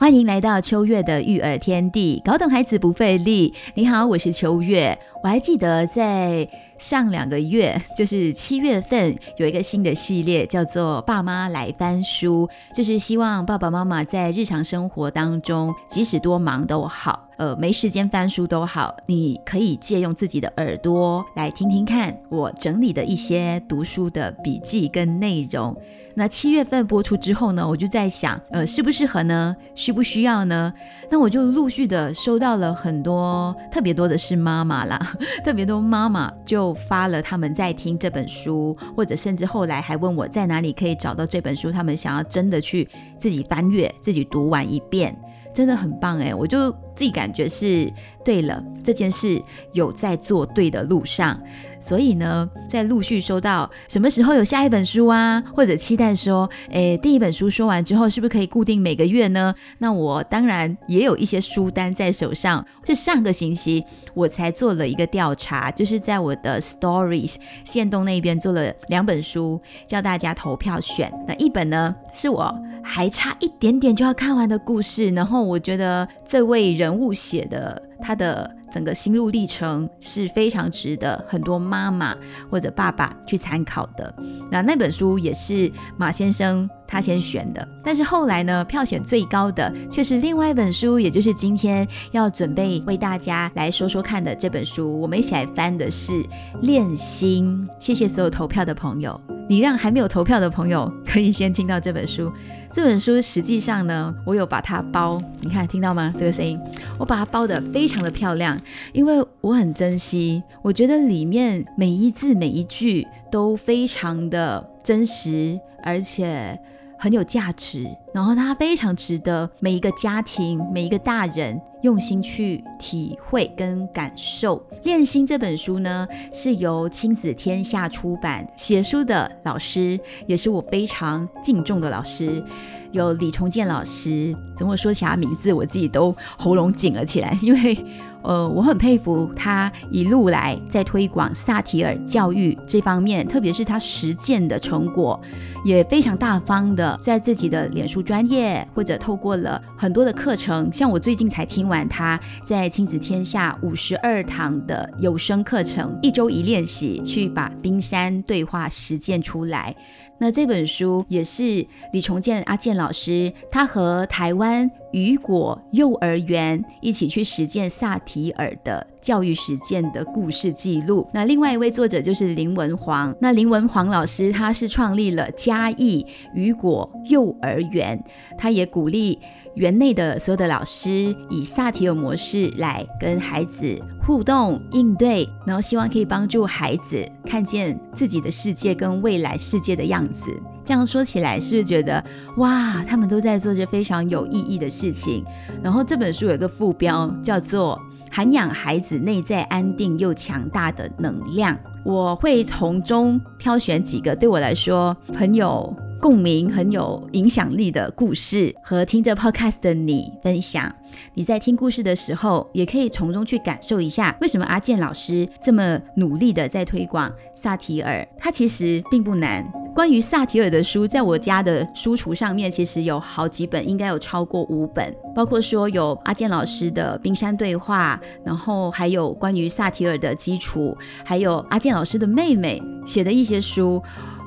欢迎来到秋月的育儿天地，搞懂孩子不费力。你好，我是秋月。我还记得在上两个月，就是七月份，有一个新的系列，叫做《爸妈来翻书》，就是希望爸爸妈妈在日常生活当中，即使多忙都好，呃，没时间翻书都好，你可以借用自己的耳朵来听听看我整理的一些读书的笔记跟内容。那七月份播出之后呢，我就在想，呃，适不适合呢？需不需要呢？那我就陆续的收到了很多，特别多的是妈妈啦，特别多妈妈就发了他们在听这本书，或者甚至后来还问我在哪里可以找到这本书，他们想要真的去自己翻阅、自己读完一遍。真的很棒哎，我就自己感觉是对了，这件事有在做对的路上，所以呢，在陆续收到什么时候有下一本书啊，或者期待说，诶，第一本书说完之后，是不是可以固定每个月呢？那我当然也有一些书单在手上，是上个星期我才做了一个调查，就是在我的 Stories 线动那边做了两本书，叫大家投票选。那一本呢，是我还差一点点就要看完的故事，然后我觉得这位人物写的他的整个心路历程是非常值得很多妈妈或者爸爸去参考的。那那本书也是马先生他先选的，但是后来呢，票选最高的却是另外一本书，也就是今天要准备为大家来说说看的这本书。我们一起来翻的是《练心》。谢谢所有投票的朋友。你让还没有投票的朋友可以先听到这本书。这本书实际上呢，我有把它包，你看听到吗？这个声音，我把它包的非常的漂亮，因为我很珍惜，我觉得里面每一字每一句都非常的真实，而且。很有价值，然后它非常值得每一个家庭、每一个大人用心去体会跟感受。《练心》这本书呢，是由亲子天下出版，写书的老师也是我非常敬重的老师，有李重建老师。怎么说起他名字，我自己都喉咙紧了起来，因为。呃，我很佩服他一路来在推广萨提尔教育这方面，特别是他实践的成果，也非常大方的在自己的脸书专业或者透过了很多的课程，像我最近才听完他在亲子天下五十二堂的有声课程，一周一练习，去把冰山对话实践出来。那这本书也是李重建阿健老师，他和台湾雨果幼儿园一起去实践萨提尔的教育实践的故事记录。那另外一位作者就是林文煌，那林文煌老师他是创立了嘉义雨果幼儿园，他也鼓励。园内的所有的老师以萨提尔模式来跟孩子互动应对，然后希望可以帮助孩子看见自己的世界跟未来世界的样子。这样说起来，是不是觉得哇，他们都在做着非常有意义的事情？然后这本书有一个副标叫做“涵养孩子内在安定又强大的能量”，我会从中挑选几个对我来说很有。共鸣很有影响力的故事，和听着 podcast 的你分享。你在听故事的时候，也可以从中去感受一下，为什么阿健老师这么努力的在推广萨提尔。他其实并不难。关于萨提尔的书，在我家的书橱上面，其实有好几本，应该有超过五本。包括说有阿健老师的冰山对话，然后还有关于萨提尔的基础，还有阿健老师的妹妹写的一些书。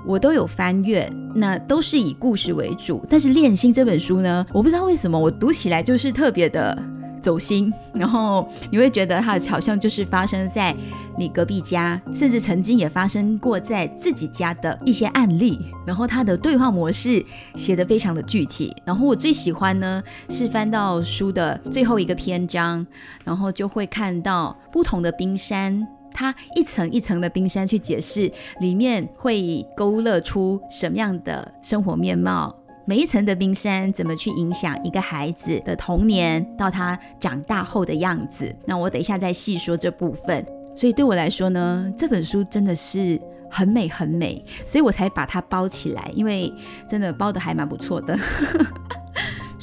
我都有翻阅，那都是以故事为主。但是《恋心》这本书呢，我不知道为什么我读起来就是特别的走心，然后你会觉得它好像就是发生在你隔壁家，甚至曾经也发生过在自己家的一些案例。然后它的对话模式写得非常的具体。然后我最喜欢呢是翻到书的最后一个篇章，然后就会看到不同的冰山。它一层一层的冰山去解释，里面会勾勒出什么样的生活面貌？每一层的冰山怎么去影响一个孩子的童年到他长大后的样子？那我等一下再细说这部分。所以对我来说呢，这本书真的是很美很美，所以我才把它包起来，因为真的包的还蛮不错的。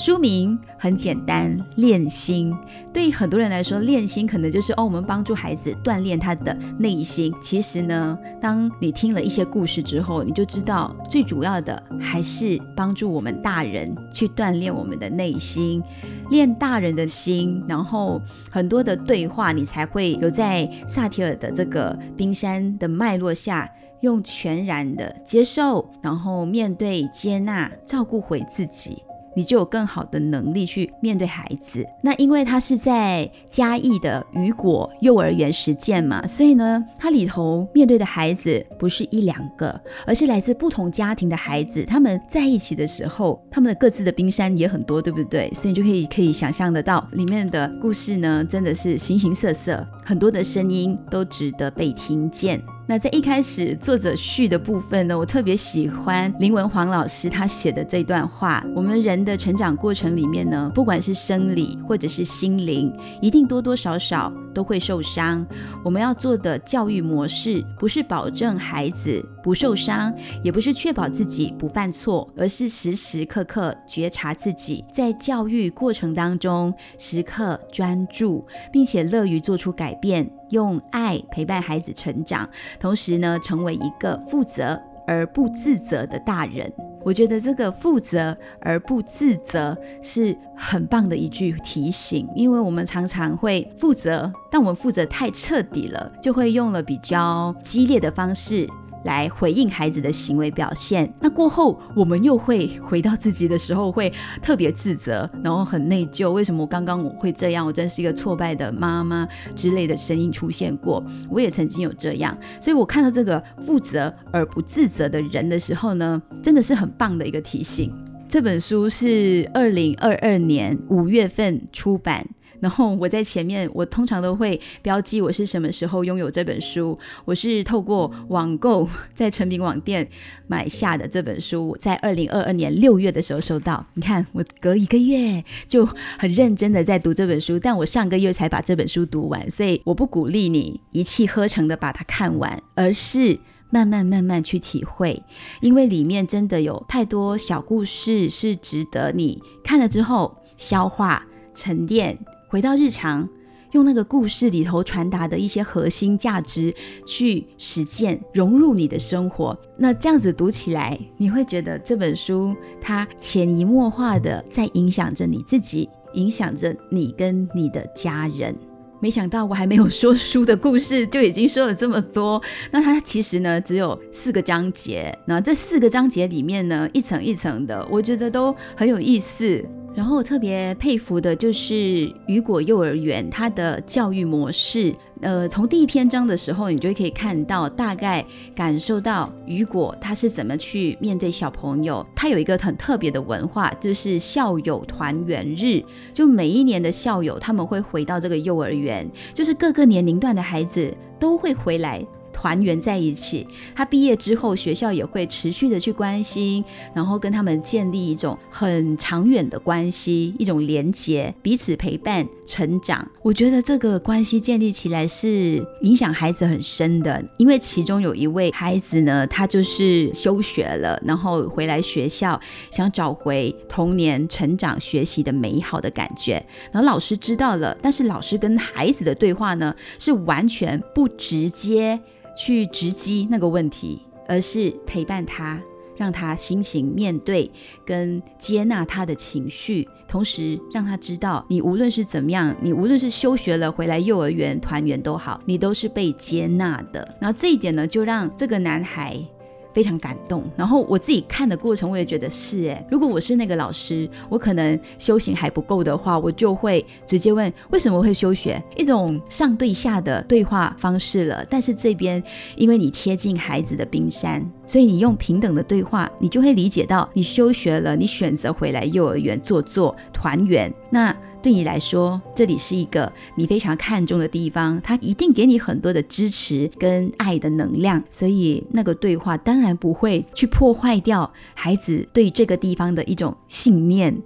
书名很简单，练心。对很多人来说，练心可能就是哦，我们帮助孩子锻炼他的内心。其实呢，当你听了一些故事之后，你就知道最主要的还是帮助我们大人去锻炼我们的内心，练大人的心。然后很多的对话，你才会有在萨提尔的这个冰山的脉络下。用全然的接受，然后面对、接纳、照顾回自己，你就有更好的能力去面对孩子。那因为他是在嘉义的雨果幼儿园实践嘛，所以呢，他里头面对的孩子不是一两个，而是来自不同家庭的孩子。他们在一起的时候，他们的各自的冰山也很多，对不对？所以就可以可以想象得到，里面的故事呢，真的是形形色色，很多的声音都值得被听见。那在一开始作者序的部分呢，我特别喜欢林文煌老师他写的这段话：我们人的成长过程里面呢，不管是生理或者是心灵，一定多多少少都会受伤。我们要做的教育模式，不是保证孩子不受伤，也不是确保自己不犯错，而是时时刻刻觉察自己在教育过程当中时刻专注，并且乐于做出改变。用爱陪伴孩子成长，同时呢，成为一个负责而不自责的大人。我觉得这个负责而不自责是很棒的一句提醒，因为我们常常会负责，但我们负责太彻底了，就会用了比较激烈的方式。来回应孩子的行为表现，那过后我们又会回到自己的时候，会特别自责，然后很内疚。为什么我刚刚我会这样？我真是一个挫败的妈妈之类的声音出现过。我也曾经有这样，所以我看到这个负责而不自责的人的时候呢，真的是很棒的一个提醒。这本书是二零二二年五月份出版。然后我在前面，我通常都会标记我是什么时候拥有这本书。我是透过网购在成品网店买下的这本书，在二零二二年六月的时候收到。你看，我隔一个月就很认真的在读这本书，但我上个月才把这本书读完。所以我不鼓励你一气呵成的把它看完，而是慢慢慢慢去体会，因为里面真的有太多小故事是值得你看了之后消化沉淀。回到日常，用那个故事里头传达的一些核心价值去实践，融入你的生活。那这样子读起来，你会觉得这本书它潜移默化的在影响着你自己，影响着你跟你的家人。没想到我还没有说书的故事，就已经说了这么多。那它其实呢，只有四个章节。那这四个章节里面呢，一层一层的，我觉得都很有意思。然后我特别佩服的就是雨果幼儿园，它的教育模式。呃，从第一篇章的时候，你就可以看到，大概感受到雨果他是怎么去面对小朋友。他有一个很特别的文化，就是校友团圆日。就每一年的校友，他们会回到这个幼儿园，就是各个年龄段的孩子都会回来。团圆在一起，他毕业之后，学校也会持续的去关心，然后跟他们建立一种很长远的关系，一种连结，彼此陪伴成长。我觉得这个关系建立起来是影响孩子很深的，因为其中有一位孩子呢，他就是休学了，然后回来学校想找回童年成长学习的美好的感觉，然后老师知道了，但是老师跟孩子的对话呢，是完全不直接。去直击那个问题，而是陪伴他，让他心情面对跟接纳他的情绪，同时让他知道，你无论是怎么样，你无论是休学了回来幼儿园团圆都好，你都是被接纳的。那这一点呢，就让这个男孩。非常感动，然后我自己看的过程，我也觉得是哎，如果我是那个老师，我可能修行还不够的话，我就会直接问为什么会休学，一种上对下的对话方式了。但是这边因为你贴近孩子的冰山，所以你用平等的对话，你就会理解到你休学了，你选择回来幼儿园做做团圆，那。对你来说，这里是一个你非常看重的地方，它一定给你很多的支持跟爱的能量，所以那个对话当然不会去破坏掉孩子对这个地方的一种信念。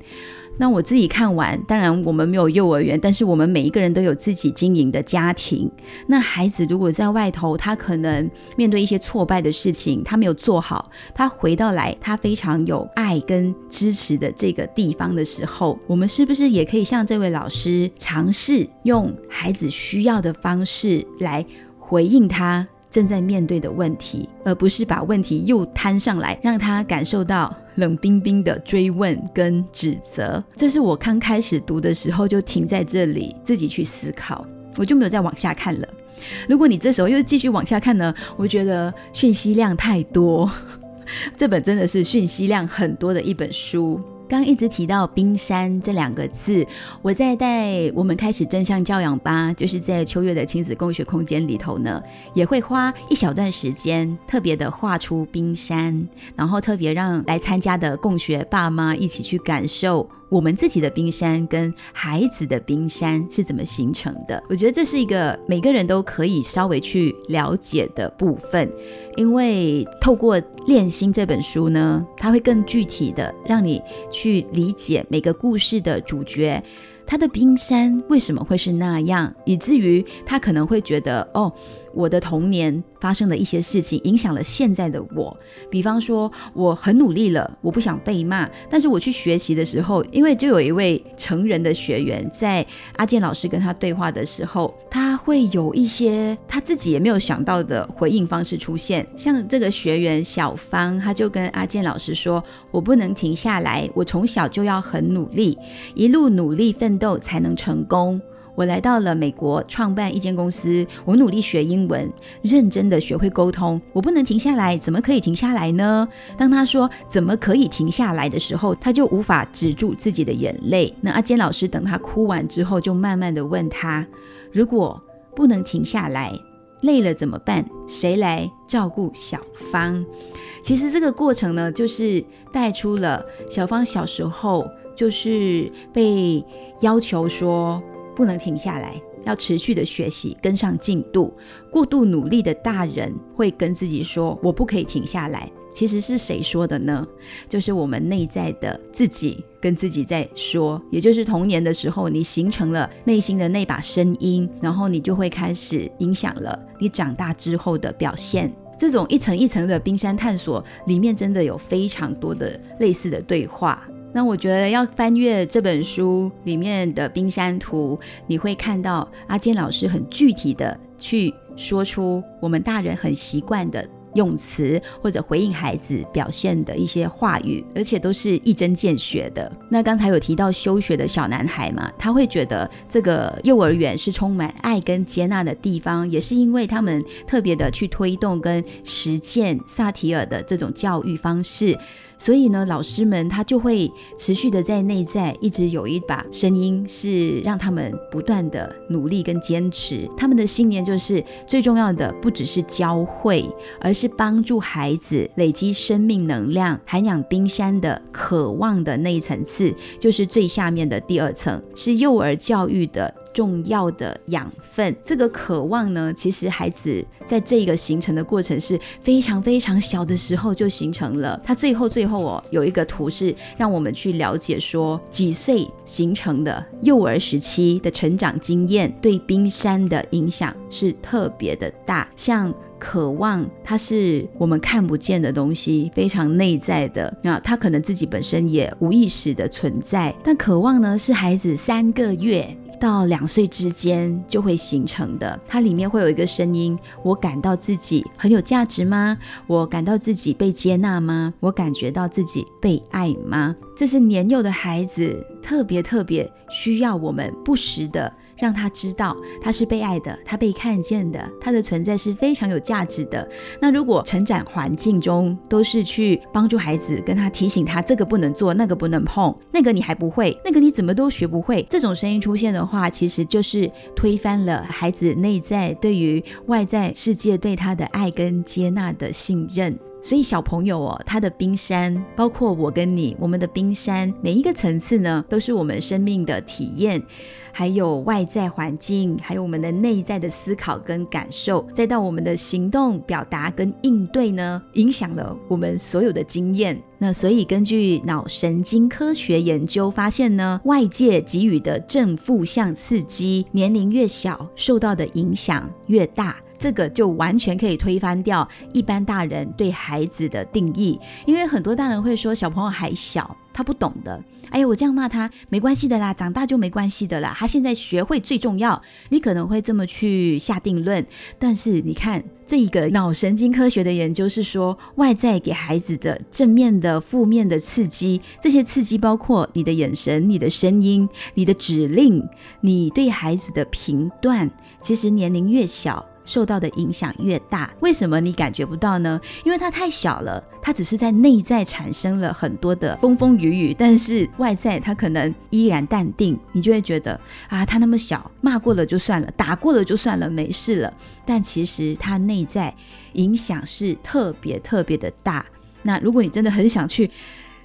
那我自己看完，当然我们没有幼儿园，但是我们每一个人都有自己经营的家庭。那孩子如果在外头，他可能面对一些挫败的事情，他没有做好，他回到来，他非常有爱跟支持的这个地方的时候，我们是不是也可以像这位老师，尝试用孩子需要的方式来回应他？正在面对的问题，而不是把问题又摊上来，让他感受到冷冰冰的追问跟指责。这是我刚开始读的时候就停在这里，自己去思考，我就没有再往下看了。如果你这时候又继续往下看呢，我觉得讯息量太多，这本真的是讯息量很多的一本书。刚一直提到冰山这两个字，我在带我们开始真相教养吧，就是在秋月的亲子共学空间里头呢，也会花一小段时间，特别的画出冰山，然后特别让来参加的共学爸妈一起去感受。我们自己的冰山跟孩子的冰山是怎么形成的？我觉得这是一个每个人都可以稍微去了解的部分，因为透过《练心》这本书呢，它会更具体的让你去理解每个故事的主角。他的冰山为什么会是那样，以至于他可能会觉得，哦，我的童年发生的一些事情影响了现在的我。比方说，我很努力了，我不想被骂，但是我去学习的时候，因为就有一位成人的学员，在阿健老师跟他对话的时候，他会有一些他自己也没有想到的回应方式出现。像这个学员小芳，他就跟阿健老师说：“我不能停下来，我从小就要很努力，一路努力奋。”斗才能成功。我来到了美国，创办一间公司。我努力学英文，认真的学会沟通。我不能停下来，怎么可以停下来呢？当他说“怎么可以停下来”的时候，他就无法止住自己的眼泪。那阿坚老师等他哭完之后，就慢慢的问他：“如果不能停下来，累了怎么办？谁来照顾小芳？”其实这个过程呢，就是带出了小芳小时候。就是被要求说不能停下来，要持续的学习，跟上进度。过度努力的大人会跟自己说：“我不可以停下来。”其实是谁说的呢？就是我们内在的自己跟自己在说。也就是童年的时候，你形成了内心的那把声音，然后你就会开始影响了你长大之后的表现。这种一层一层的冰山探索里面，真的有非常多的类似的对话。那我觉得要翻阅这本书里面的冰山图，你会看到阿坚老师很具体的去说出我们大人很习惯的。用词或者回应孩子表现的一些话语，而且都是一针见血的。那刚才有提到休学的小男孩嘛，他会觉得这个幼儿园是充满爱跟接纳的地方，也是因为他们特别的去推动跟实践萨提尔的这种教育方式，所以呢，老师们他就会持续的在内在一直有一把声音，是让他们不断的努力跟坚持。他们的信念就是最重要的不只是教会，而是。帮助孩子累积生命能量、涵养冰山的渴望的那一层次，就是最下面的第二层，是幼儿教育的。重要的养分，这个渴望呢，其实孩子在这个形成的过程是非常非常小的时候就形成了。他最后最后哦，有一个图是让我们去了解说，几岁形成的幼儿时期的成长经验对冰山的影响是特别的大。像渴望，它是我们看不见的东西，非常内在的。那他可能自己本身也无意识的存在，但渴望呢，是孩子三个月。到两岁之间就会形成的，它里面会有一个声音：我感到自己很有价值吗？我感到自己被接纳吗？我感觉到自己被爱吗？这是年幼的孩子特别特别需要我们不时的。让他知道他是被爱的，他被看见的，他的存在是非常有价值的。那如果成长环境中都是去帮助孩子，跟他提醒他这个不能做，那个不能碰，那个你还不会，那个你怎么都学不会，这种声音出现的话，其实就是推翻了孩子内在对于外在世界对他的爱跟接纳的信任。所以小朋友哦，他的冰山，包括我跟你，我们的冰山，每一个层次呢，都是我们生命的体验，还有外在环境，还有我们的内在的思考跟感受，再到我们的行动表达跟应对呢，影响了我们所有的经验。那所以根据脑神经科学研究发现呢，外界给予的正负向刺激，年龄越小，受到的影响越大。这个就完全可以推翻掉一般大人对孩子的定义，因为很多大人会说小朋友还小，他不懂的。哎呀，我这样骂他没关系的啦，长大就没关系的啦。他现在学会最重要，你可能会这么去下定论。但是你看，这一个脑神经科学的研究是说，外在给孩子的正面的、负面的刺激，这些刺激包括你的眼神、你的声音、你的指令、你对孩子的评断，其实年龄越小。受到的影响越大，为什么你感觉不到呢？因为它太小了，它只是在内在产生了很多的风风雨雨，但是外在它可能依然淡定，你就会觉得啊，它那么小，骂过了就算了，打过了就算了，没事了。但其实它内在影响是特别特别的大。那如果你真的很想去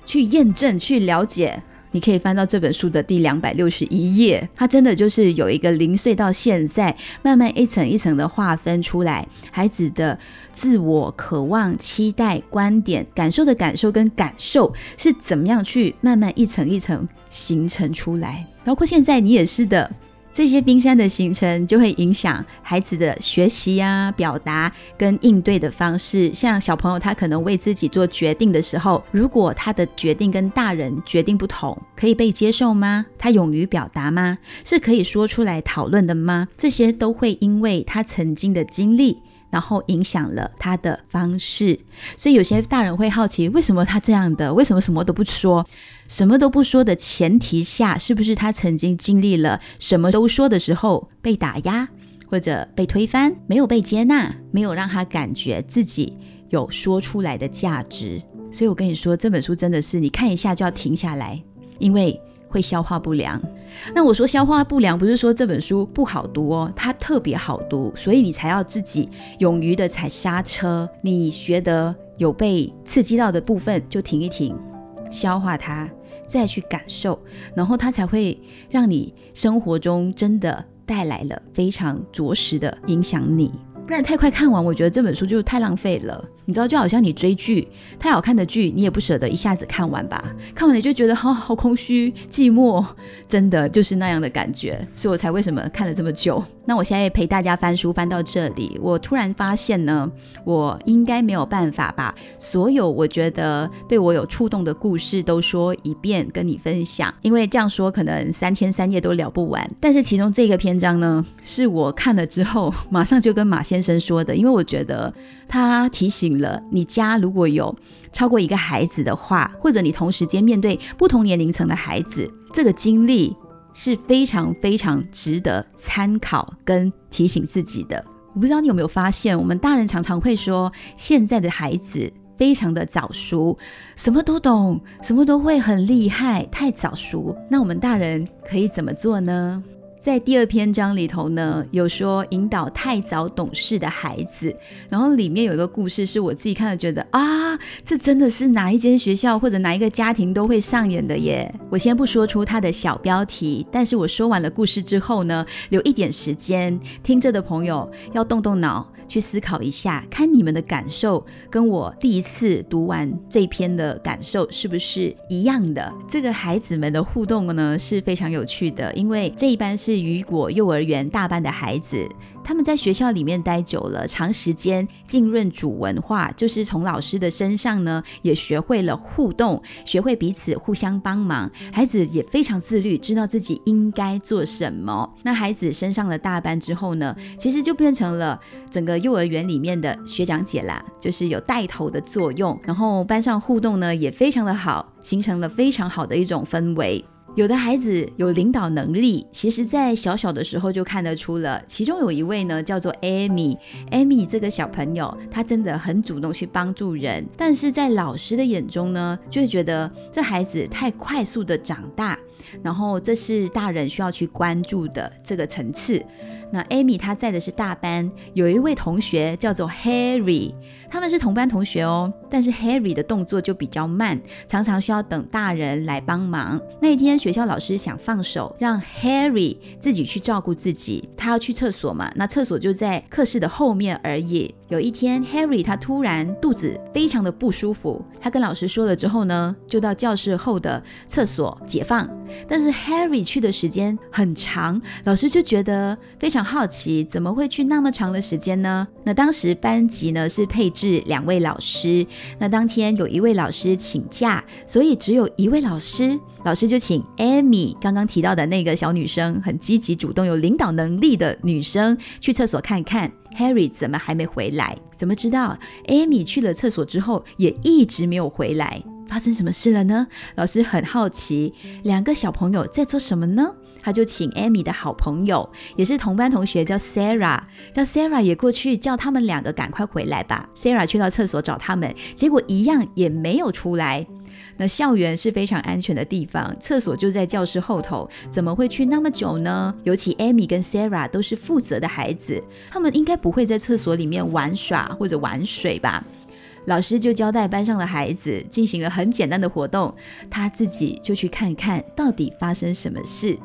去验证、去了解。你可以翻到这本书的第两百六十一页，它真的就是有一个零碎到现在，慢慢一层一层的划分出来，孩子的自我渴望、期待、观点、感受的感受跟感受是怎么样去慢慢一层一层形成出来，包括现在你也是的。这些冰山的形成就会影响孩子的学习啊、表达跟应对的方式。像小朋友，他可能为自己做决定的时候，如果他的决定跟大人决定不同，可以被接受吗？他勇于表达吗？是可以说出来讨论的吗？这些都会因为他曾经的经历。然后影响了他的方式，所以有些大人会好奇，为什么他这样的？为什么什么都不说？什么都不说的前提下，是不是他曾经经历了什么都说的时候被打压，或者被推翻，没有被接纳，没有让他感觉自己有说出来的价值？所以我跟你说，这本书真的是你看一下就要停下来，因为。会消化不良，那我说消化不良不是说这本书不好读哦，它特别好读，所以你才要自己勇于的踩刹车。你觉得有被刺激到的部分就停一停，消化它，再去感受，然后它才会让你生活中真的带来了非常着实的影响你。不然太快看完，我觉得这本书就太浪费了。你知道，就好像你追剧，太好看的剧，你也不舍得一下子看完吧？看完你就觉得好好空虚、寂寞，真的就是那样的感觉。所以我才为什么看了这么久。那我现在陪大家翻书翻到这里，我突然发现呢，我应该没有办法把所有我觉得对我有触动的故事都说一遍跟你分享，因为这样说可能三天三夜都聊不完。但是其中这个篇章呢，是我看了之后马上就跟马。先生说的，因为我觉得他提醒了你家如果有超过一个孩子的话，或者你同时间面对不同年龄层的孩子，这个经历是非常非常值得参考跟提醒自己的。我不知道你有没有发现，我们大人常常会说现在的孩子非常的早熟，什么都懂，什么都会很厉害，太早熟。那我们大人可以怎么做呢？在第二篇章里头呢，有说引导太早懂事的孩子，然后里面有一个故事是我自己看了觉得啊，这真的是哪一间学校或者哪一个家庭都会上演的耶。我先不说出它的小标题，但是我说完了故事之后呢，留一点时间听着的朋友要动动脑。去思考一下，看你们的感受跟我第一次读完这篇的感受是不是一样的？这个孩子们的互动呢是非常有趣的，因为这一班是雨果幼儿园大班的孩子。他们在学校里面待久了，长时间浸润主文化，就是从老师的身上呢，也学会了互动，学会彼此互相帮忙。孩子也非常自律，知道自己应该做什么。那孩子升上了大班之后呢，其实就变成了整个幼儿园里面的学长姐啦，就是有带头的作用。然后班上互动呢也非常的好，形成了非常好的一种氛围。有的孩子有领导能力，其实在小小的时候就看得出了。其中有一位呢，叫做 Amy，Amy 这个小朋友，他真的很主动去帮助人，但是在老师的眼中呢，就会觉得这孩子太快速的长大，然后这是大人需要去关注的这个层次。那 Amy 她在的是大班，有一位同学叫做 Harry，他们是同班同学哦。但是 Harry 的动作就比较慢，常常需要等大人来帮忙。那一天学校老师想放手，让 Harry 自己去照顾自己。他要去厕所嘛，那厕所就在课室的后面而已。有一天，Harry 他突然肚子非常的不舒服，他跟老师说了之后呢，就到教室后的厕所解放。但是 Harry 去的时间很长，老师就觉得非常好奇，怎么会去那么长的时间呢？那当时班级呢是配是两位老师，那当天有一位老师请假，所以只有一位老师，老师就请 Amy 刚刚提到的那个小女生，很积极主动、有领导能力的女生去厕所看看。Harry 怎么还没回来？怎么知道 Amy 去了厕所之后也一直没有回来？发生什么事了呢？老师很好奇，两个小朋友在做什么呢？他就请 Amy 的好朋友，也是同班同学，叫 Sarah，叫 Sarah 也过去叫他们两个赶快回来吧。Sarah 去到厕所找他们，结果一样也没有出来。那校园是非常安全的地方，厕所就在教室后头，怎么会去那么久呢？尤其 Amy 跟 Sarah 都是负责的孩子，他们应该不会在厕所里面玩耍或者玩水吧？老师就交代班上的孩子进行了很简单的活动，他自己就去看看到底发生什么事。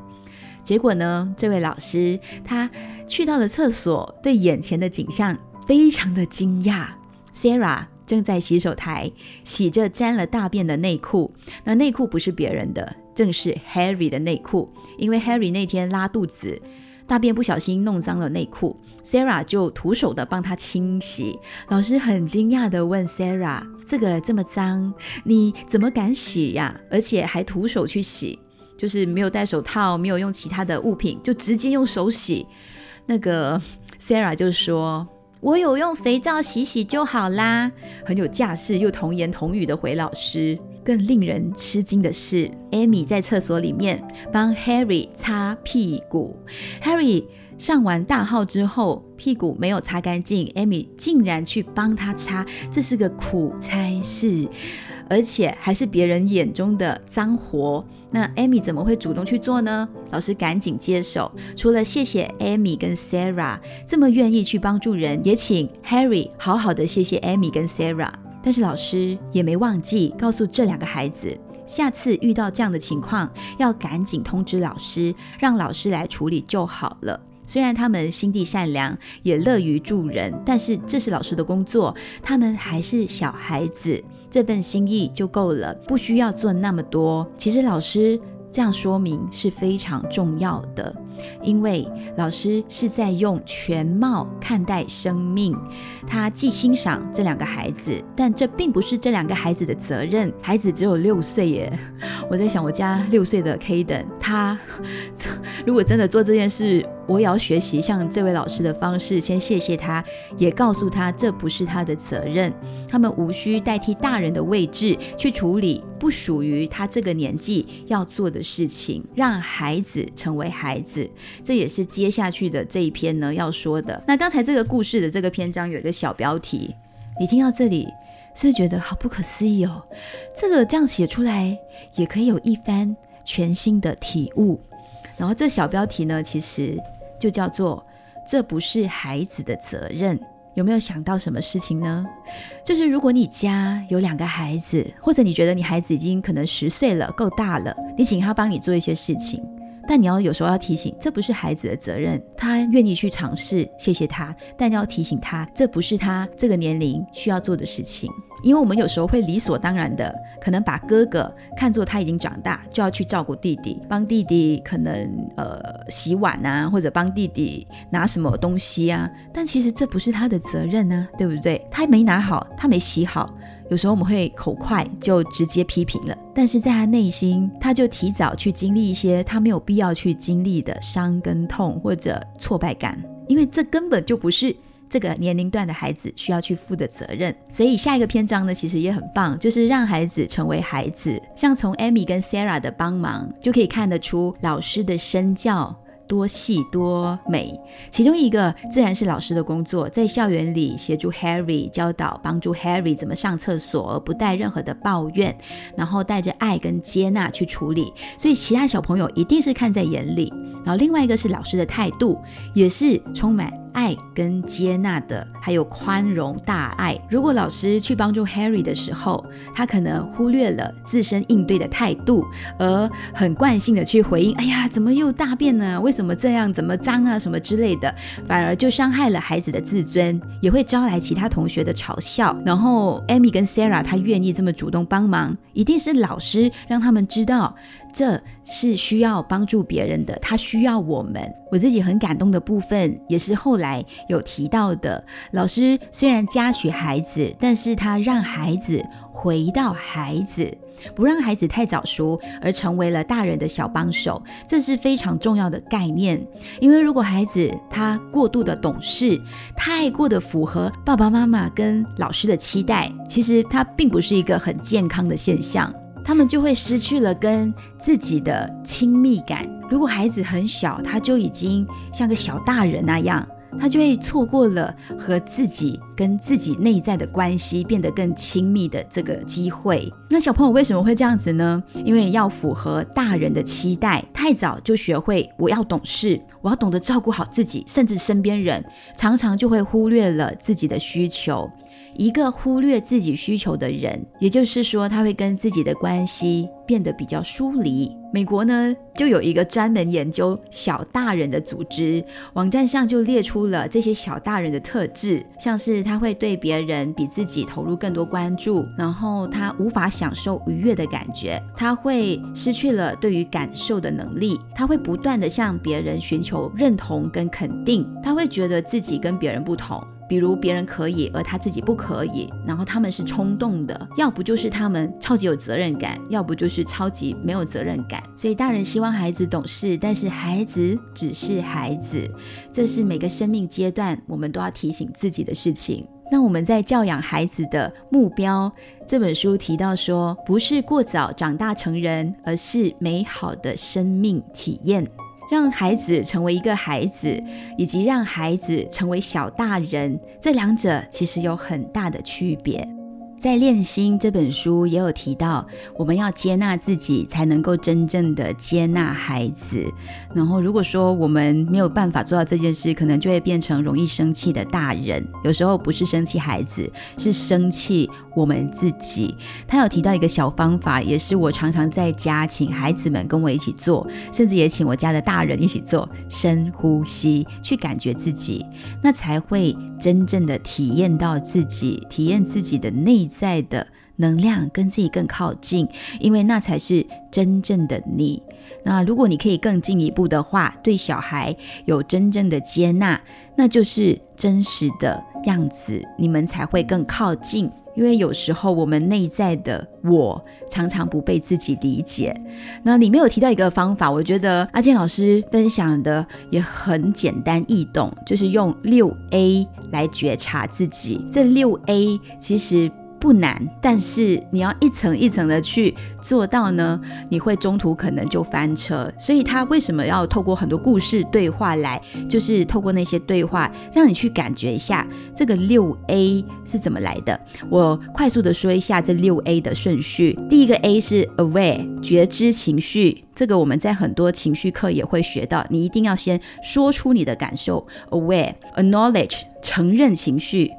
结果呢，这位老师他去到了厕所，对眼前的景象非常的惊讶。Sarah。正在洗手台洗着沾了大便的内裤，那内裤不是别人的，正是 Harry 的内裤。因为 Harry 那天拉肚子，大便不小心弄脏了内裤，Sarah 就徒手的帮他清洗。老师很惊讶的问 Sarah：“ 这个这么脏，你怎么敢洗呀？而且还徒手去洗，就是没有戴手套，没有用其他的物品，就直接用手洗。”那个 Sarah 就说。我有用肥皂洗洗就好啦，很有架势又童言童语的回老师。更令人吃惊的是，Amy 在厕所里面帮 Harry 擦屁股。Harry 上完大号之后，屁股没有擦干净，Amy 竟然去帮他擦，这是个苦差事。而且还是别人眼中的脏活，那 Amy 怎么会主动去做呢？老师赶紧接手，除了谢谢 Amy 跟 Sarah 这么愿意去帮助人，也请 Harry 好好的谢谢 Amy 跟 Sarah。但是老师也没忘记告诉这两个孩子，下次遇到这样的情况，要赶紧通知老师，让老师来处理就好了。虽然他们心地善良，也乐于助人，但是这是老师的工作，他们还是小孩子，这份心意就够了，不需要做那么多。其实老师。这样说明是非常重要的，因为老师是在用全貌看待生命。他既欣赏这两个孩子，但这并不是这两个孩子的责任。孩子只有六岁耶，我在想，我家六岁的 K 等，他如果真的做这件事。我也要学习像这位老师的方式，先谢谢他，也告诉他这不是他的责任。他们无需代替大人的位置去处理不属于他这个年纪要做的事情，让孩子成为孩子。这也是接下去的这一篇呢要说的。那刚才这个故事的这个篇章有一个小标题，你听到这里是不是觉得好不可思议哦？这个这样写出来也可以有一番全新的体悟。然后这小标题呢，其实。就叫做，这不是孩子的责任。有没有想到什么事情呢？就是如果你家有两个孩子，或者你觉得你孩子已经可能十岁了，够大了，你请他帮你做一些事情。但你要有时候要提醒，这不是孩子的责任，他愿意去尝试，谢谢他。但你要提醒他，这不是他这个年龄需要做的事情。因为我们有时候会理所当然的，可能把哥哥看作他已经长大，就要去照顾弟弟，帮弟弟可能呃洗碗啊，或者帮弟弟拿什么东西啊。但其实这不是他的责任呢，对不对？他没拿好，他没洗好。有时候我们会口快就直接批评了，但是在他内心，他就提早去经历一些他没有必要去经历的伤跟痛或者挫败感，因为这根本就不是这个年龄段的孩子需要去负的责任。所以下一个篇章呢，其实也很棒，就是让孩子成为孩子。像从 Amy 跟 Sarah 的帮忙，就可以看得出老师的身教。多细多美，其中一个自然是老师的工作，在校园里协助 Harry 教导、帮助 Harry 怎么上厕所，而不带任何的抱怨，然后带着爱跟接纳去处理。所以其他小朋友一定是看在眼里。然后另外一个是老师的态度，也是充满。爱跟接纳的，还有宽容大爱。如果老师去帮助 Harry 的时候，他可能忽略了自身应对的态度，而很惯性的去回应：“哎呀，怎么又大便呢？为怎么这样？怎么脏啊？什么之类的？”反而就伤害了孩子的自尊，也会招来其他同学的嘲笑。然后 Amy 跟 Sarah 她愿意这么主动帮忙，一定是老师让他们知道。这是需要帮助别人的，他需要我们。我自己很感动的部分，也是后来有提到的。老师虽然嘉许孩子，但是他让孩子回到孩子，不让孩子太早熟，而成为了大人的小帮手，这是非常重要的概念。因为如果孩子他过度的懂事，太过的符合爸爸妈妈跟老师的期待，其实他并不是一个很健康的现象。他们就会失去了跟自己的亲密感。如果孩子很小，他就已经像个小大人那样，他就会错过了和自己跟自己内在的关系变得更亲密的这个机会。那小朋友为什么会这样子呢？因为要符合大人的期待，太早就学会我要懂事，我要懂得照顾好自己，甚至身边人，常常就会忽略了自己的需求。一个忽略自己需求的人，也就是说，他会跟自己的关系变得比较疏离。美国呢，就有一个专门研究小大人的组织，网站上就列出了这些小大人的特质，像是他会对别人比自己投入更多关注，然后他无法享受愉悦的感觉，他会失去了对于感受的能力，他会不断的向别人寻求认同跟肯定，他会觉得自己跟别人不同。比如别人可以，而他自己不可以，然后他们是冲动的，要不就是他们超级有责任感，要不就是超级没有责任感。所以大人希望孩子懂事，但是孩子只是孩子，这是每个生命阶段我们都要提醒自己的事情。那我们在教养孩子的目标这本书提到说，不是过早长大成人，而是美好的生命体验。让孩子成为一个孩子，以及让孩子成为小大人，这两者其实有很大的区别。在《练心》这本书也有提到，我们要接纳自己，才能够真正的接纳孩子。然后，如果说我们没有办法做到这件事，可能就会变成容易生气的大人。有时候不是生气孩子，是生气我们自己。他有提到一个小方法，也是我常常在家请孩子们跟我一起做，甚至也请我家的大人一起做：深呼吸，去感觉自己，那才会真正的体验到自己，体验自己的内。在的能量跟自己更靠近，因为那才是真正的你。那如果你可以更进一步的话，对小孩有真正的接纳，那就是真实的样子，你们才会更靠近。因为有时候我们内在的我常常不被自己理解。那里面有提到一个方法，我觉得阿健老师分享的也很简单易懂，就是用六 A 来觉察自己。这六 A 其实。不难，但是你要一层一层的去做到呢，你会中途可能就翻车。所以他为什么要透过很多故事对话来，就是透过那些对话，让你去感觉一下这个六 A 是怎么来的。我快速的说一下这六 A 的顺序。第一个 A 是 Aware，觉知情绪，这个我们在很多情绪课也会学到，你一定要先说出你的感受。Aware，Acknowledge，承认情绪。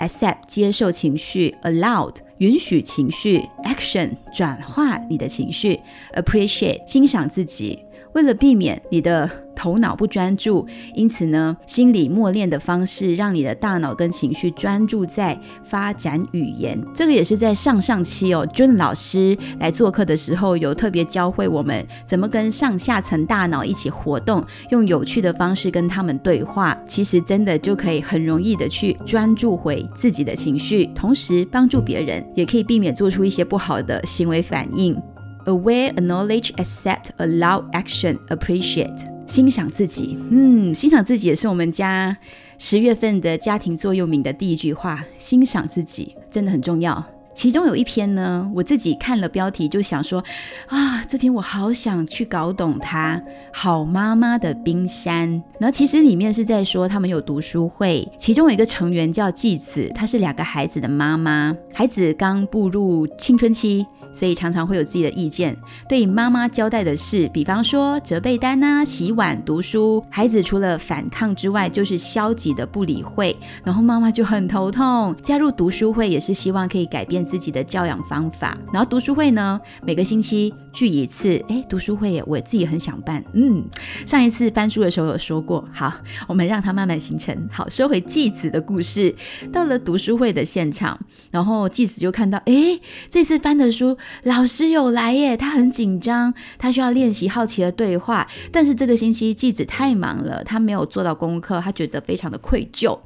Accept 接受情绪，allowed 允许情绪，action 转化你的情绪，appreciate 欣赏自己。为了避免你的头脑不专注，因此呢，心理默练的方式让你的大脑跟情绪专注在发展语言。这个也是在上上期哦，Jun 老师来做客的时候，有特别教会我们怎么跟上下层大脑一起活动，用有趣的方式跟他们对话。其实真的就可以很容易的去专注回自己的情绪，同时帮助别人，也可以避免做出一些不好的行为反应。Aware, a knowledge, accept, allow, action, appreciate。欣赏自己，嗯，欣赏自己也是我们家十月份的家庭座右铭的第一句话。欣赏自己真的很重要。其中有一篇呢，我自己看了标题就想说，啊，这篇我好想去搞懂它。好妈妈的冰山，然后其实里面是在说他们有读书会，其中有一个成员叫纪子，她是两个孩子的妈妈，孩子刚步入青春期。所以常常会有自己的意见，对妈妈交代的事，比方说折被单啊、洗碗、读书，孩子除了反抗之外，就是消极的不理会，然后妈妈就很头痛。加入读书会也是希望可以改变自己的教养方法。然后读书会呢，每个星期聚一次。哎，读书会我自己很想办。嗯，上一次翻书的时候有说过。好，我们让它慢慢形成。好，说回继子的故事，到了读书会的现场，然后继子就看到，哎，这次翻的书。老师有来耶，他很紧张，他需要练习好奇的对话。但是这个星期季子太忙了，他没有做到功课，他觉得非常的愧疚。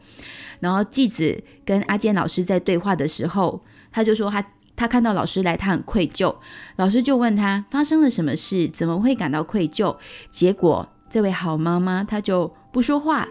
然后季子跟阿健老师在对话的时候，他就说他他看到老师来，他很愧疚。老师就问他发生了什么事，怎么会感到愧疚？结果这位好妈妈她就不说话。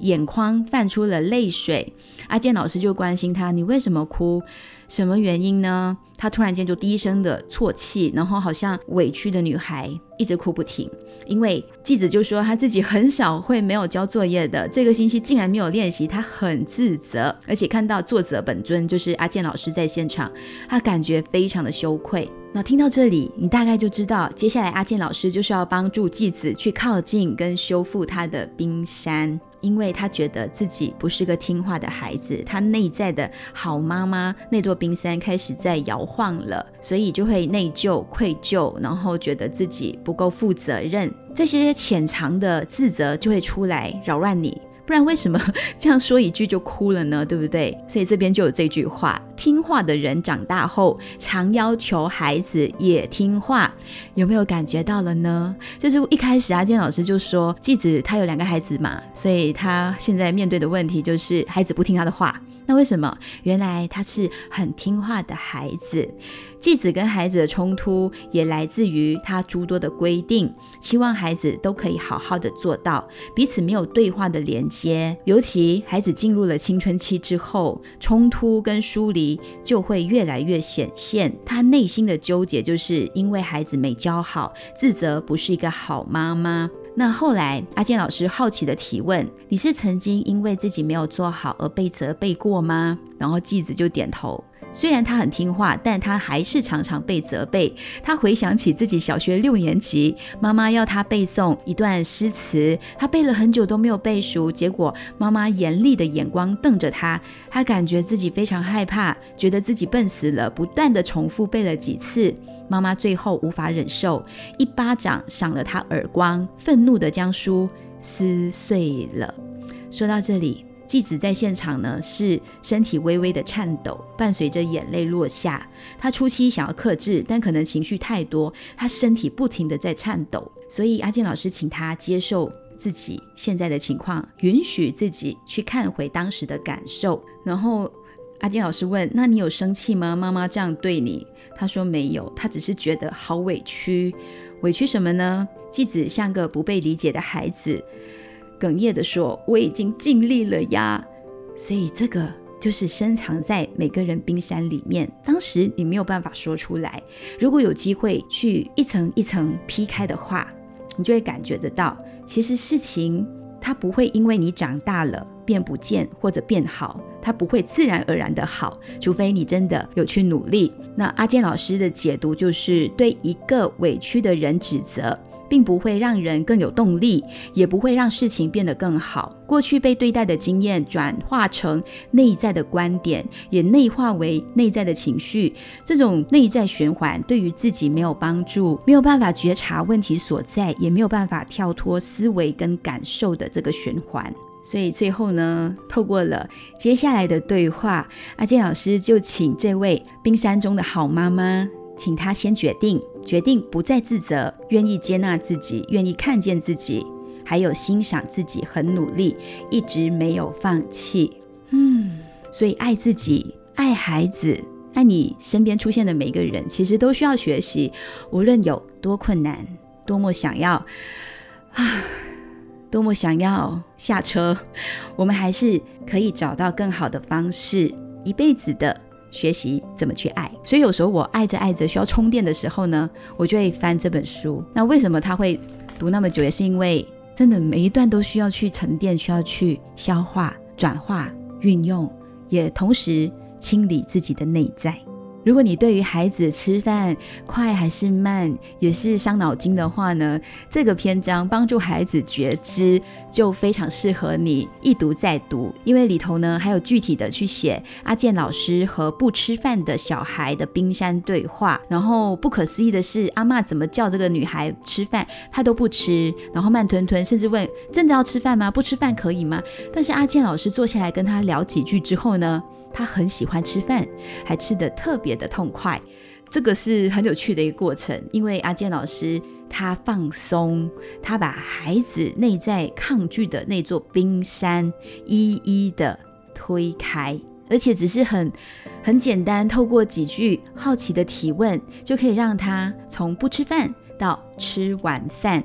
眼眶泛出了泪水，阿健老师就关心他：“你为什么哭？什么原因呢？”他突然间就低声的啜泣，然后好像委屈的女孩一直哭不停。因为继子就说他自己很少会没有交作业的，这个星期竟然没有练习，他很自责，而且看到作者本尊就是阿健老师在现场，他感觉非常的羞愧。那听到这里，你大概就知道，接下来阿健老师就是要帮助继子去靠近跟修复他的冰山。因为他觉得自己不是个听话的孩子，他内在的好妈妈那座冰山开始在摇晃了，所以就会内疚、愧疚，然后觉得自己不够负责任，这些潜藏的自责就会出来扰乱你。不然为什么 这样说一句就哭了呢？对不对？所以这边就有这句话：听话的人长大后常要求孩子也听话。有没有感觉到了呢？就是一开始阿健老师就说，继子他有两个孩子嘛，所以他现在面对的问题就是孩子不听他的话。那为什么？原来他是很听话的孩子。继子跟孩子的冲突也来自于他诸多的规定，期望孩子都可以好好的做到，彼此没有对话的连接。尤其孩子进入了青春期之后，冲突跟疏离就会越来越显现。他内心的纠结，就是因为孩子没教好，自责不是一个好妈妈。那后来，阿健老师好奇的提问：“你是曾经因为自己没有做好而被责备过吗？”然后继子就点头。虽然他很听话，但他还是常常被责备。他回想起自己小学六年级，妈妈要他背诵一段诗词，他背了很久都没有背熟，结果妈妈严厉的眼光瞪着他，他感觉自己非常害怕，觉得自己笨死了，不断的重复背了几次，妈妈最后无法忍受，一巴掌赏了他耳光，愤怒的将书撕碎了。说到这里。继子在现场呢，是身体微微的颤抖，伴随着眼泪落下。他初期想要克制，但可能情绪太多，他身体不停的在颤抖。所以阿健老师请他接受自己现在的情况，允许自己去看回当时的感受。然后阿健老师问：“那你有生气吗？妈妈这样对你？”他说：“没有，他只是觉得好委屈。委屈什么呢？”继子像个不被理解的孩子。哽咽的说：“我已经尽力了呀，所以这个就是深藏在每个人冰山里面。当时你没有办法说出来，如果有机会去一层一层劈开的话，你就会感觉得到，其实事情它不会因为你长大了变不见或者变好，它不会自然而然的好，除非你真的有去努力。那阿健老师的解读就是对一个委屈的人指责。”并不会让人更有动力，也不会让事情变得更好。过去被对待的经验转化成内在的观点，也内化为内在的情绪。这种内在循环对于自己没有帮助，没有办法觉察问题所在，也没有办法跳脱思维跟感受的这个循环。所以最后呢，透过了接下来的对话，阿健老师就请这位冰山中的好妈妈。请她先决定，决定不再自责，愿意接纳自己，愿意看见自己，还有欣赏自己很努力，一直没有放弃。嗯，所以爱自己，爱孩子，爱你身边出现的每一个人，其实都需要学习。无论有多困难，多么想要啊，多么想要下车，我们还是可以找到更好的方式，一辈子的学习怎么去爱。所以有时候我爱着爱着需要充电的时候呢，我就会翻这本书。那为什么他会读那么久？也是因为真的每一段都需要去沉淀，需要去消化、转化、运用，也同时清理自己的内在。如果你对于孩子吃饭快还是慢也是伤脑筋的话呢，这个篇章帮助孩子觉知就非常适合你一读再读，因为里头呢还有具体的去写阿健老师和不吃饭的小孩的冰山对话。然后不可思议的是，阿妈怎么叫这个女孩吃饭，她都不吃，然后慢吞吞，甚至问真的要吃饭吗？不吃饭可以吗？但是阿健老师坐下来跟他聊几句之后呢，他很喜欢吃饭，还吃的特别。的痛快，这个是很有趣的一个过程。因为阿健老师他放松，他把孩子内在抗拒的那座冰山一一的推开，而且只是很很简单，透过几句好奇的提问，就可以让他从不吃饭到吃晚饭。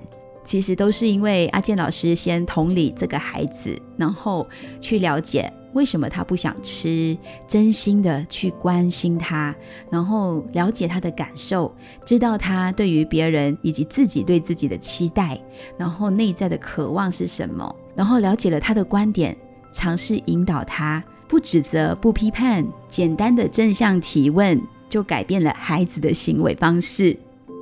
其实都是因为阿健老师先同理这个孩子，然后去了解。为什么他不想吃？真心的去关心他，然后了解他的感受，知道他对于别人以及自己对自己的期待，然后内在的渴望是什么，然后了解了他的观点，尝试引导他，不指责，不批判，简单的正向提问，就改变了孩子的行为方式。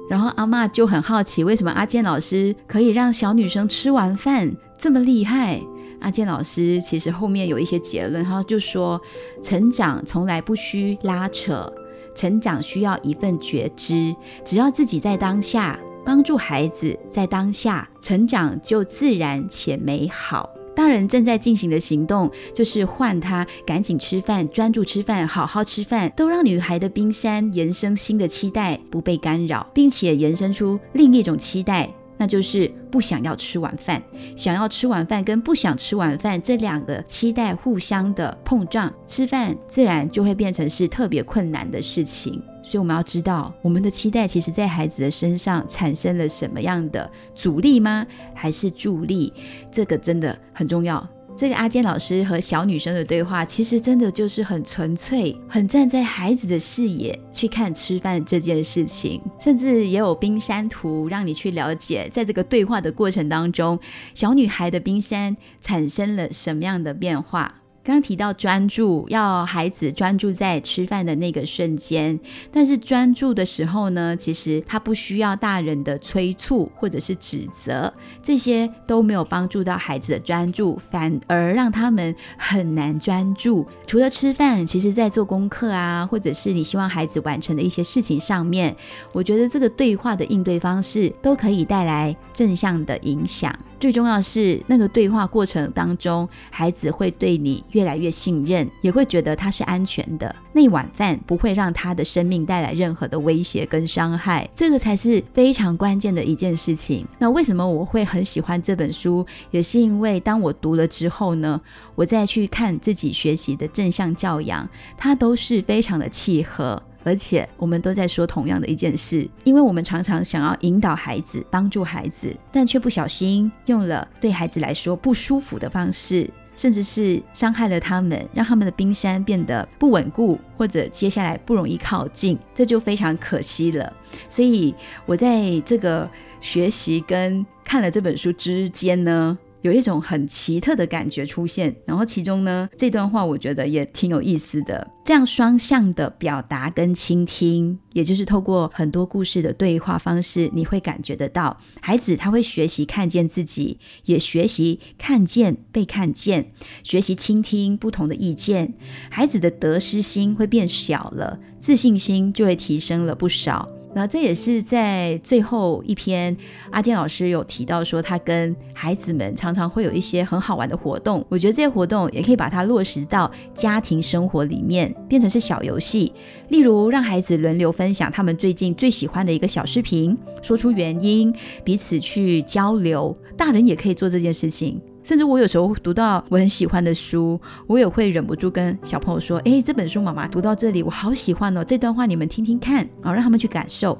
然后阿妈就很好奇，为什么阿健老师可以让小女生吃完饭这么厉害？阿健老师其实后面有一些结论，他就说：成长从来不需拉扯，成长需要一份觉知。只要自己在当下，帮助孩子在当下成长，就自然且美好。大人正在进行的行动，就是唤他赶紧吃饭，专注吃饭，好好吃饭，都让女孩的冰山延伸新的期待，不被干扰，并且延伸出另一种期待。那就是不想要吃晚饭，想要吃晚饭跟不想吃晚饭这两个期待互相的碰撞，吃饭自然就会变成是特别困难的事情。所以我们要知道，我们的期待其实在孩子的身上产生了什么样的阻力吗？还是助力？这个真的很重要。这个阿坚老师和小女生的对话，其实真的就是很纯粹，很站在孩子的视野去看吃饭这件事情，甚至也有冰山图让你去了解，在这个对话的过程当中，小女孩的冰山产生了什么样的变化。刚提到专注，要孩子专注在吃饭的那个瞬间，但是专注的时候呢，其实他不需要大人的催促或者是指责，这些都没有帮助到孩子的专注，反而让他们很难专注。除了吃饭，其实在做功课啊，或者是你希望孩子完成的一些事情上面，我觉得这个对话的应对方式都可以带来正向的影响。最重要是那个对话过程当中，孩子会对你越来越信任，也会觉得他是安全的。那碗饭不会让他的生命带来任何的威胁跟伤害，这个才是非常关键的一件事情。那为什么我会很喜欢这本书？也是因为当我读了之后呢，我再去看自己学习的正向教养，它都是非常的契合。而且我们都在说同样的一件事，因为我们常常想要引导孩子、帮助孩子，但却不小心用了对孩子来说不舒服的方式，甚至是伤害了他们，让他们的冰山变得不稳固，或者接下来不容易靠近，这就非常可惜了。所以，我在这个学习跟看了这本书之间呢。有一种很奇特的感觉出现，然后其中呢，这段话我觉得也挺有意思的。这样双向的表达跟倾听，也就是透过很多故事的对话方式，你会感觉得到，孩子他会学习看见自己，也学习看见被看见，学习倾听不同的意见，孩子的得失心会变小了，自信心就会提升了不少。那这也是在最后一篇，阿健老师有提到说，他跟孩子们常常会有一些很好玩的活动。我觉得这些活动也可以把它落实到家庭生活里面，变成是小游戏。例如，让孩子轮流分享他们最近最喜欢的一个小视频，说出原因，彼此去交流。大人也可以做这件事情。甚至我有时候读到我很喜欢的书，我也会忍不住跟小朋友说：“哎，这本书妈妈读到这里，我好喜欢哦，这段话你们听听看，然后让他们去感受。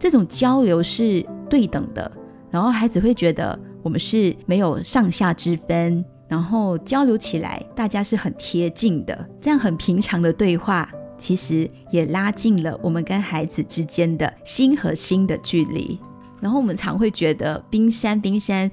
这种交流是对等的，然后孩子会觉得我们是没有上下之分，然后交流起来大家是很贴近的，这样很平常的对话，其实也拉近了我们跟孩子之间的心和心的距离。然后我们常会觉得冰山，冰山。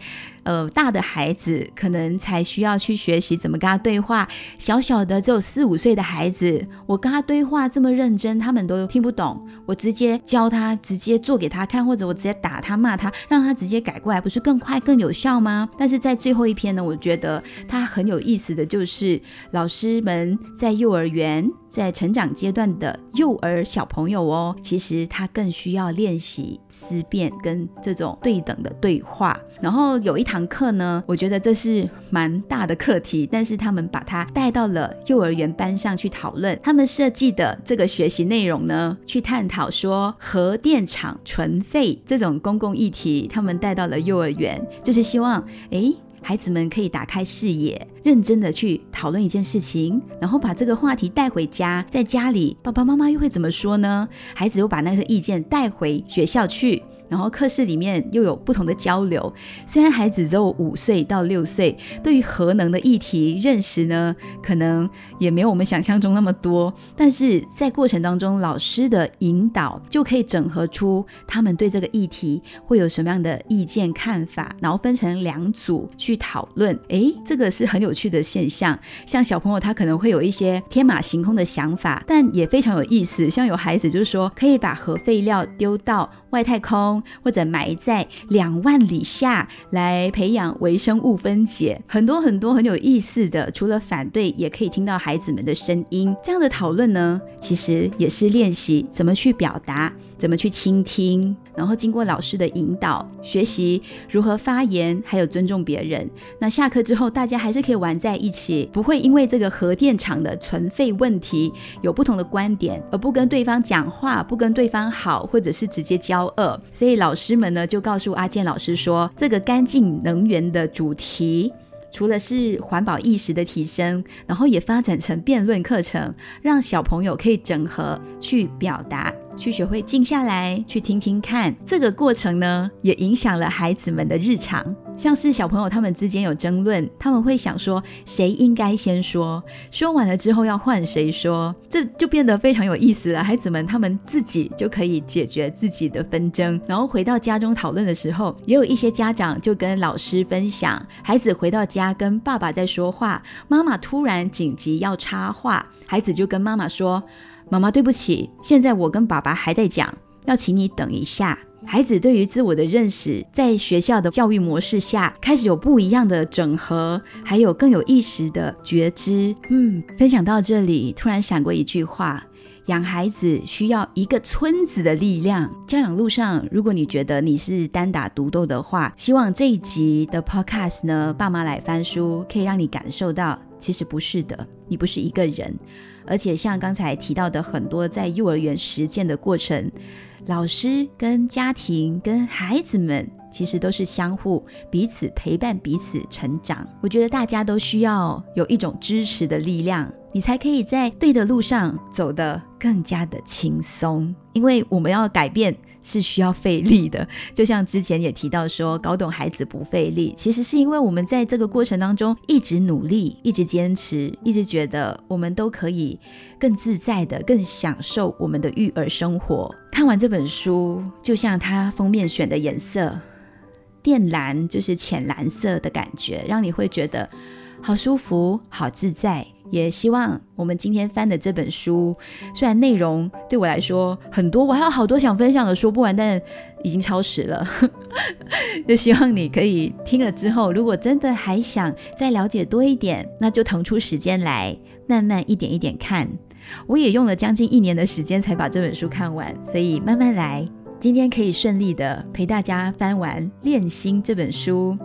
呃，大的孩子可能才需要去学习怎么跟他对话。小小的只有四五岁的孩子，我跟他对话这么认真，他们都听不懂。我直接教他，直接做给他看，或者我直接打他、骂他，让他直接改过来，不是更快、更有效吗？但是在最后一篇呢，我觉得他很有意思的就是，老师们在幼儿园，在成长阶段的幼儿小朋友哦，其实他更需要练习思辨跟这种对等的对话。然后有一堂。堂课呢，我觉得这是蛮大的课题，但是他们把它带到了幼儿园班上去讨论。他们设计的这个学习内容呢，去探讨说核电厂存废这种公共议题，他们带到了幼儿园，就是希望哎。孩子们可以打开视野，认真的去讨论一件事情，然后把这个话题带回家，在家里爸爸妈妈又会怎么说呢？孩子又把那个意见带回学校去，然后课室里面又有不同的交流。虽然孩子只有五岁到六岁，对于核能的议题认识呢，可能也没有我们想象中那么多，但是在过程当中，老师的引导就可以整合出他们对这个议题会有什么样的意见看法，然后分成两组去。讨论，哎，这个是很有去的现象。像小朋友，他可能会有一些天马行空的想法，但也非常有意思。像有孩子就是说，可以把核废料丢到外太空，或者埋在两万里下来培养微生物分解，很多很多很有意思的。除了反对，也可以听到孩子们的声音。这样的讨论呢，其实也是练习怎么去表达，怎么去倾听，然后经过老师的引导，学习如何发言，还有尊重别人。那下课之后，大家还是可以玩在一起，不会因为这个核电厂的存废问题有不同的观点，而不跟对方讲话，不跟对方好，或者是直接交二。所以老师们呢，就告诉阿健老师说，这个干净能源的主题。除了是环保意识的提升，然后也发展成辩论课程，让小朋友可以整合去表达，去学会静下来去听听看。这个过程呢，也影响了孩子们的日常。像是小朋友他们之间有争论，他们会想说谁应该先说，说完了之后要换谁说，这就变得非常有意思了。孩子们他们自己就可以解决自己的纷争，然后回到家中讨论的时候，也有一些家长就跟老师分享，孩子回到家跟爸爸在说话，妈妈突然紧急要插话，孩子就跟妈妈说：“妈妈对不起，现在我跟爸爸还在讲，要请你等一下。”孩子对于自我的认识，在学校的教育模式下，开始有不一样的整合，还有更有意识的觉知。嗯，分享到这里，突然闪过一句话：养孩子需要一个村子的力量。教养路上，如果你觉得你是单打独斗的话，希望这一集的 Podcast 呢，爸妈来翻书，可以让你感受到，其实不是的，你不是一个人，而且像刚才提到的很多在幼儿园实践的过程。老师跟家庭跟孩子们其实都是相互彼此陪伴、彼此成长。我觉得大家都需要有一种支持的力量，你才可以在对的路上走得更加的轻松。因为我们要改变。是需要费力的，就像之前也提到说，搞懂孩子不费力，其实是因为我们在这个过程当中一直努力，一直坚持，一直觉得我们都可以更自在的、更享受我们的育儿生活。看完这本书，就像它封面选的颜色，靛蓝就是浅蓝色的感觉，让你会觉得好舒服、好自在。也希望我们今天翻的这本书，虽然内容对我来说很多，我还有好多想分享的说不完，但已经超时了。就希望你可以听了之后，如果真的还想再了解多一点，那就腾出时间来，慢慢一点一点看。我也用了将近一年的时间才把这本书看完，所以慢慢来。今天可以顺利的陪大家翻完《练心》这本书，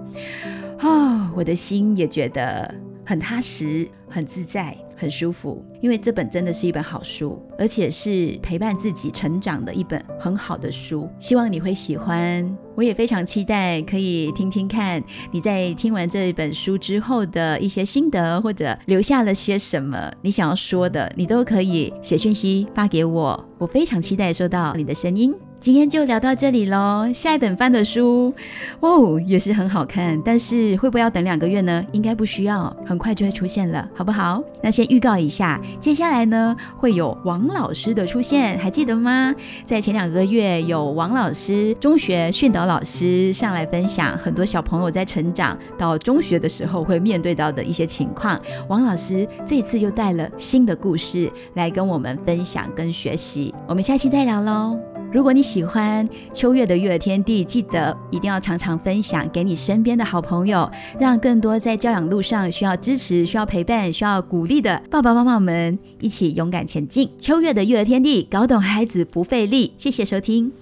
哦，我的心也觉得。很踏实，很自在，很舒服，因为这本真的是一本好书，而且是陪伴自己成长的一本很好的书。希望你会喜欢。我也非常期待可以听听看你在听完这本书之后的一些心得，或者留下了些什么你想要说的，你都可以写讯息发给我，我非常期待收到你的声音。今天就聊到这里喽。下一本翻的书哦，也是很好看，但是会不会要等两个月呢？应该不需要，很快就会出现了，好不好？那先预告一下，接下来呢会有王老师的出现，还记得吗？在前两个月有王老师，中学训导老师上来分享很多小朋友在成长到中学的时候会面对到的一些情况。王老师这次又带了新的故事来跟我们分享跟学习，我们下期再聊喽。如果你喜欢秋月的育儿天地，记得一定要常常分享给你身边的好朋友，让更多在教养路上需要支持、需要陪伴、需要鼓励的爸爸妈妈们一起勇敢前进。秋月的育儿天地，搞懂孩子不费力。谢谢收听。